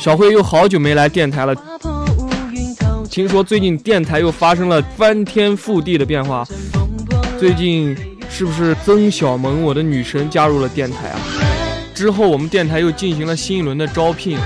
小慧又好久没来电台了，听说最近电台又发生了翻天覆地的变化。最近是不是曾小萌，我的女神加入了电台啊？之后我们电台又进行了新一轮的招聘，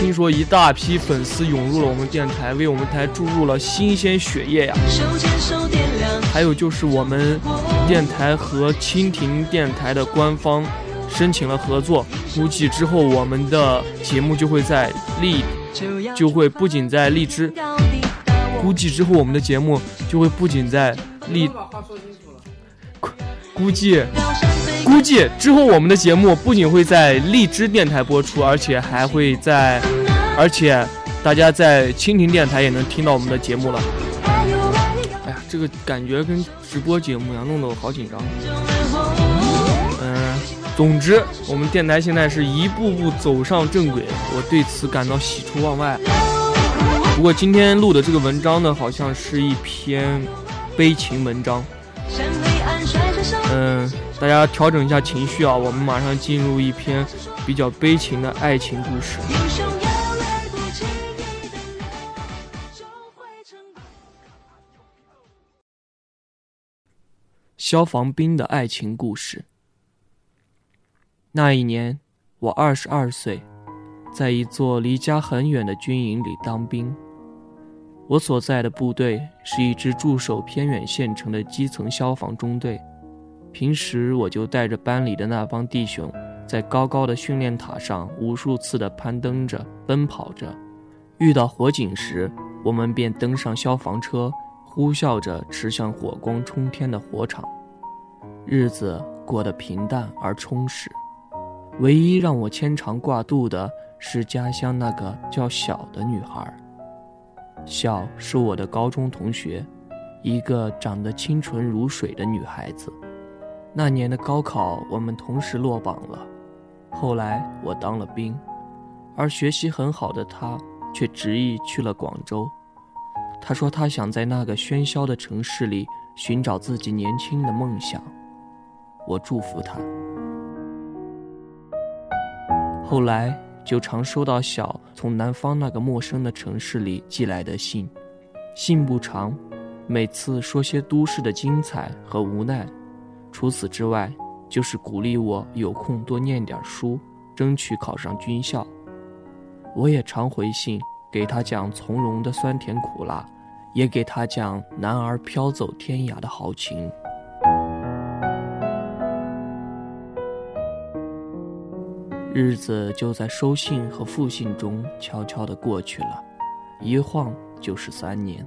听说一大批粉丝涌入了我们电台，为我们台注入了新鲜血液呀。还有就是我们电台和蜻蜓电台的官方。申请了合作，估计之后我们的节目就会在荔，就会不仅在荔枝，估计之后我们的节目就会不仅在荔，估计估计之后我们的节目不仅会在荔枝电台播出，而且还会在，而且大家在蜻蜓电台也能听到我们的节目了。哎呀，这个感觉跟直播节目一样，弄得我好紧张。总之，我们电台现在是一步步走上正轨，我对此感到喜出望外。不过今天录的这个文章呢，好像是一篇悲情文章。嗯，大家调整一下情绪啊，我们马上进入一篇比较悲情的爱情故事。消防兵的爱情故事。那一年，我二十二岁，在一座离家很远的军营里当兵。我所在的部队是一支驻守偏远县城的基层消防中队。平时我就带着班里的那帮弟兄，在高高的训练塔上无数次的攀登着、奔跑着。遇到火警时，我们便登上消防车，呼啸着驰向火光冲天的火场。日子过得平淡而充实。唯一让我牵肠挂肚的是家乡那个叫小的女孩。小是我的高中同学，一个长得清纯如水的女孩子。那年的高考，我们同时落榜了。后来我当了兵，而学习很好的她却执意去了广州。她说她想在那个喧嚣的城市里寻找自己年轻的梦想。我祝福她。后来就常收到小从南方那个陌生的城市里寄来的信，信不长，每次说些都市的精彩和无奈，除此之外，就是鼓励我有空多念点书，争取考上军校。我也常回信给他讲从容的酸甜苦辣，也给他讲男儿飘走天涯的豪情。日子就在收信和复信中悄悄地过去了，一晃就是三年。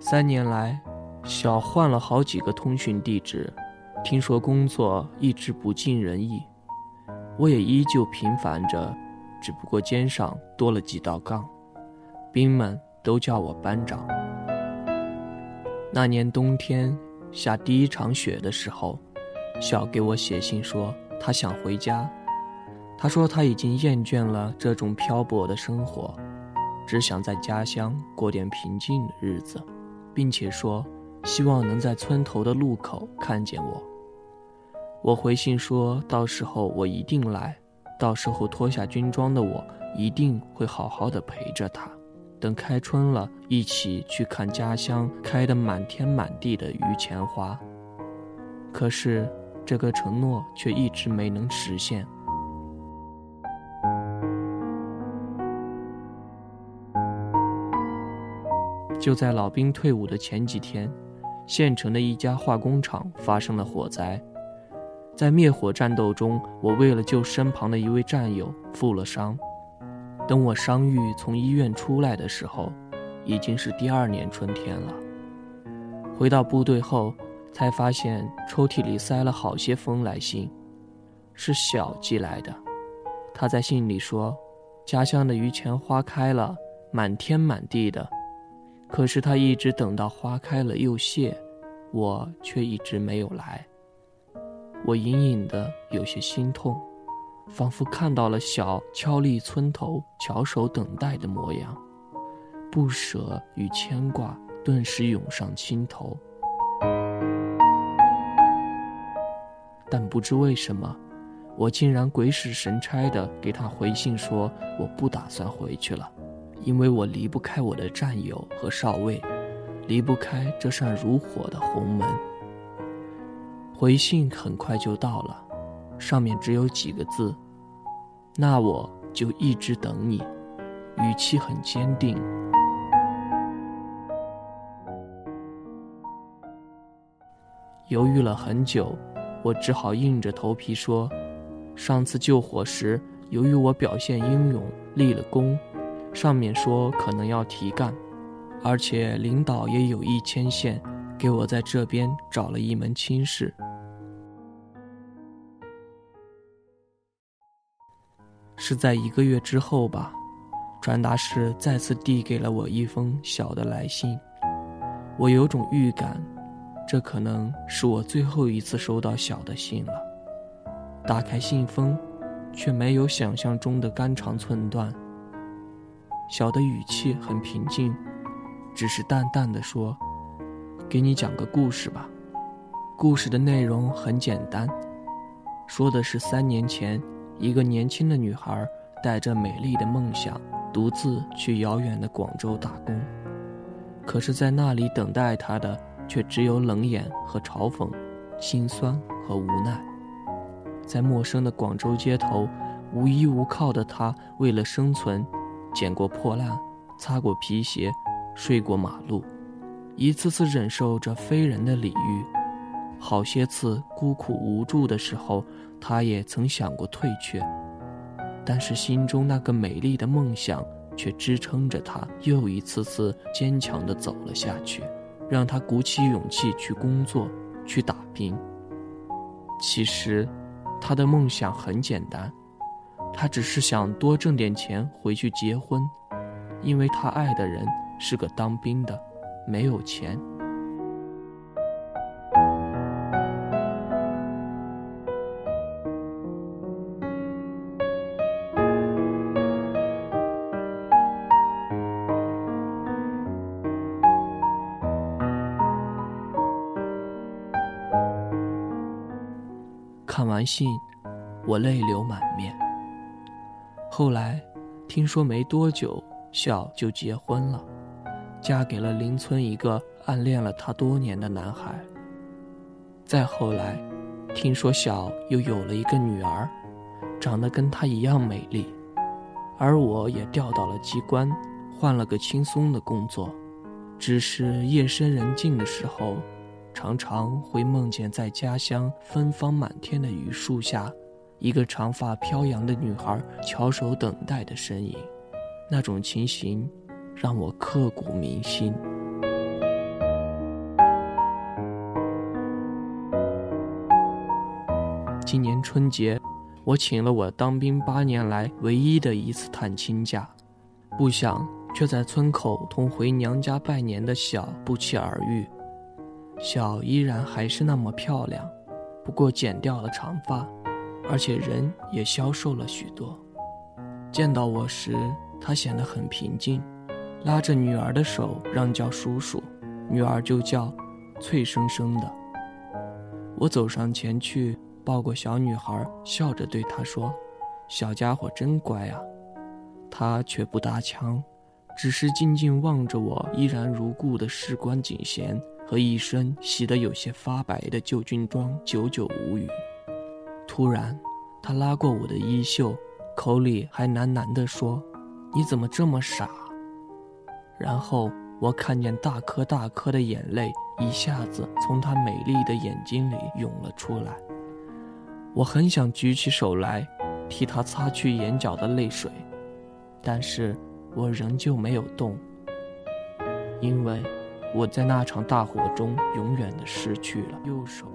三年来，小换了好几个通讯地址，听说工作一直不尽人意。我也依旧平凡着，只不过肩上多了几道杠。兵们都叫我班长。那年冬天下第一场雪的时候，小给我写信说他想回家。他说他已经厌倦了这种漂泊的生活，只想在家乡过点平静的日子，并且说希望能在村头的路口看见我。我回信说到时候我一定来，到时候脱下军装的我一定会好好的陪着他，等开春了，一起去看家乡开得满天满地的榆钱花。可是这个承诺却一直没能实现。就在老兵退伍的前几天，县城的一家化工厂发生了火灾。在灭火战斗中，我为了救身旁的一位战友负了伤。等我伤愈从医院出来的时候，已经是第二年春天了。回到部队后，才发现抽屉里塞了好些封来信，是小寄来的。他在信里说，家乡的榆钱花开了，满天满地的。可是他一直等到花开了又谢，我却一直没有来。我隐隐的有些心痛，仿佛看到了小敲立村头翘首等待的模样，不舍与牵挂顿时涌上心头。但不知为什么，我竟然鬼使神差的给他回信说我不打算回去了，因为我离不开我的战友和少尉，离不开这扇如火的红门。回信很快就到了，上面只有几个字：“那我就一直等你。”语气很坚定。犹豫了很久，我只好硬着头皮说。上次救火时，由于我表现英勇，立了功，上面说可能要提干，而且领导也有意牵线，给我在这边找了一门亲事。是在一个月之后吧，传达室再次递给了我一封小的来信，我有种预感，这可能是我最后一次收到小的信了。打开信封，却没有想象中的肝肠寸断。小的语气很平静，只是淡淡的说：“给你讲个故事吧。”故事的内容很简单，说的是三年前，一个年轻的女孩带着美丽的梦想，独自去遥远的广州打工。可是，在那里等待她的，却只有冷眼和嘲讽，心酸和无奈。在陌生的广州街头，无依无靠的他，为了生存，捡过破烂，擦过皮鞋，睡过马路，一次次忍受着非人的礼遇。好些次孤苦无助的时候，他也曾想过退却，但是心中那个美丽的梦想却支撑着他，又一次次坚强地走了下去，让他鼓起勇气去工作，去打拼。其实。他的梦想很简单，他只是想多挣点钱回去结婚，因为他爱的人是个当兵的，没有钱。看完信，我泪流满面。后来，听说没多久，小就结婚了，嫁给了邻村一个暗恋了她多年的男孩。再后来，听说小又有了一个女儿，长得跟她一样美丽，而我也调到了机关，换了个轻松的工作，只是夜深人静的时候。常常会梦见在家乡芬芳满天的榆树下，一个长发飘扬的女孩翘首等待的身影，那种情形让我刻骨铭心。今年春节，我请了我当兵八年来唯一的一次探亲假，不想却在村口同回娘家拜年的小不期而遇。小依然还是那么漂亮，不过剪掉了长发，而且人也消瘦了许多。见到我时，他显得很平静，拉着女儿的手让叫叔叔，女儿就叫脆生生的。我走上前去抱过小女孩，笑着对她说：“小家伙真乖啊。”她却不搭腔，只是静静望着我依然如故的士官警衔。和一身洗得有些发白的旧军装，久久无语。突然，他拉过我的衣袖，口里还喃喃地说：“你怎么这么傻？”然后我看见大颗大颗的眼泪一下子从他美丽的眼睛里涌了出来。我很想举起手来，替他擦去眼角的泪水，但是我仍旧没有动，因为。我在那场大火中永远的失去了右手。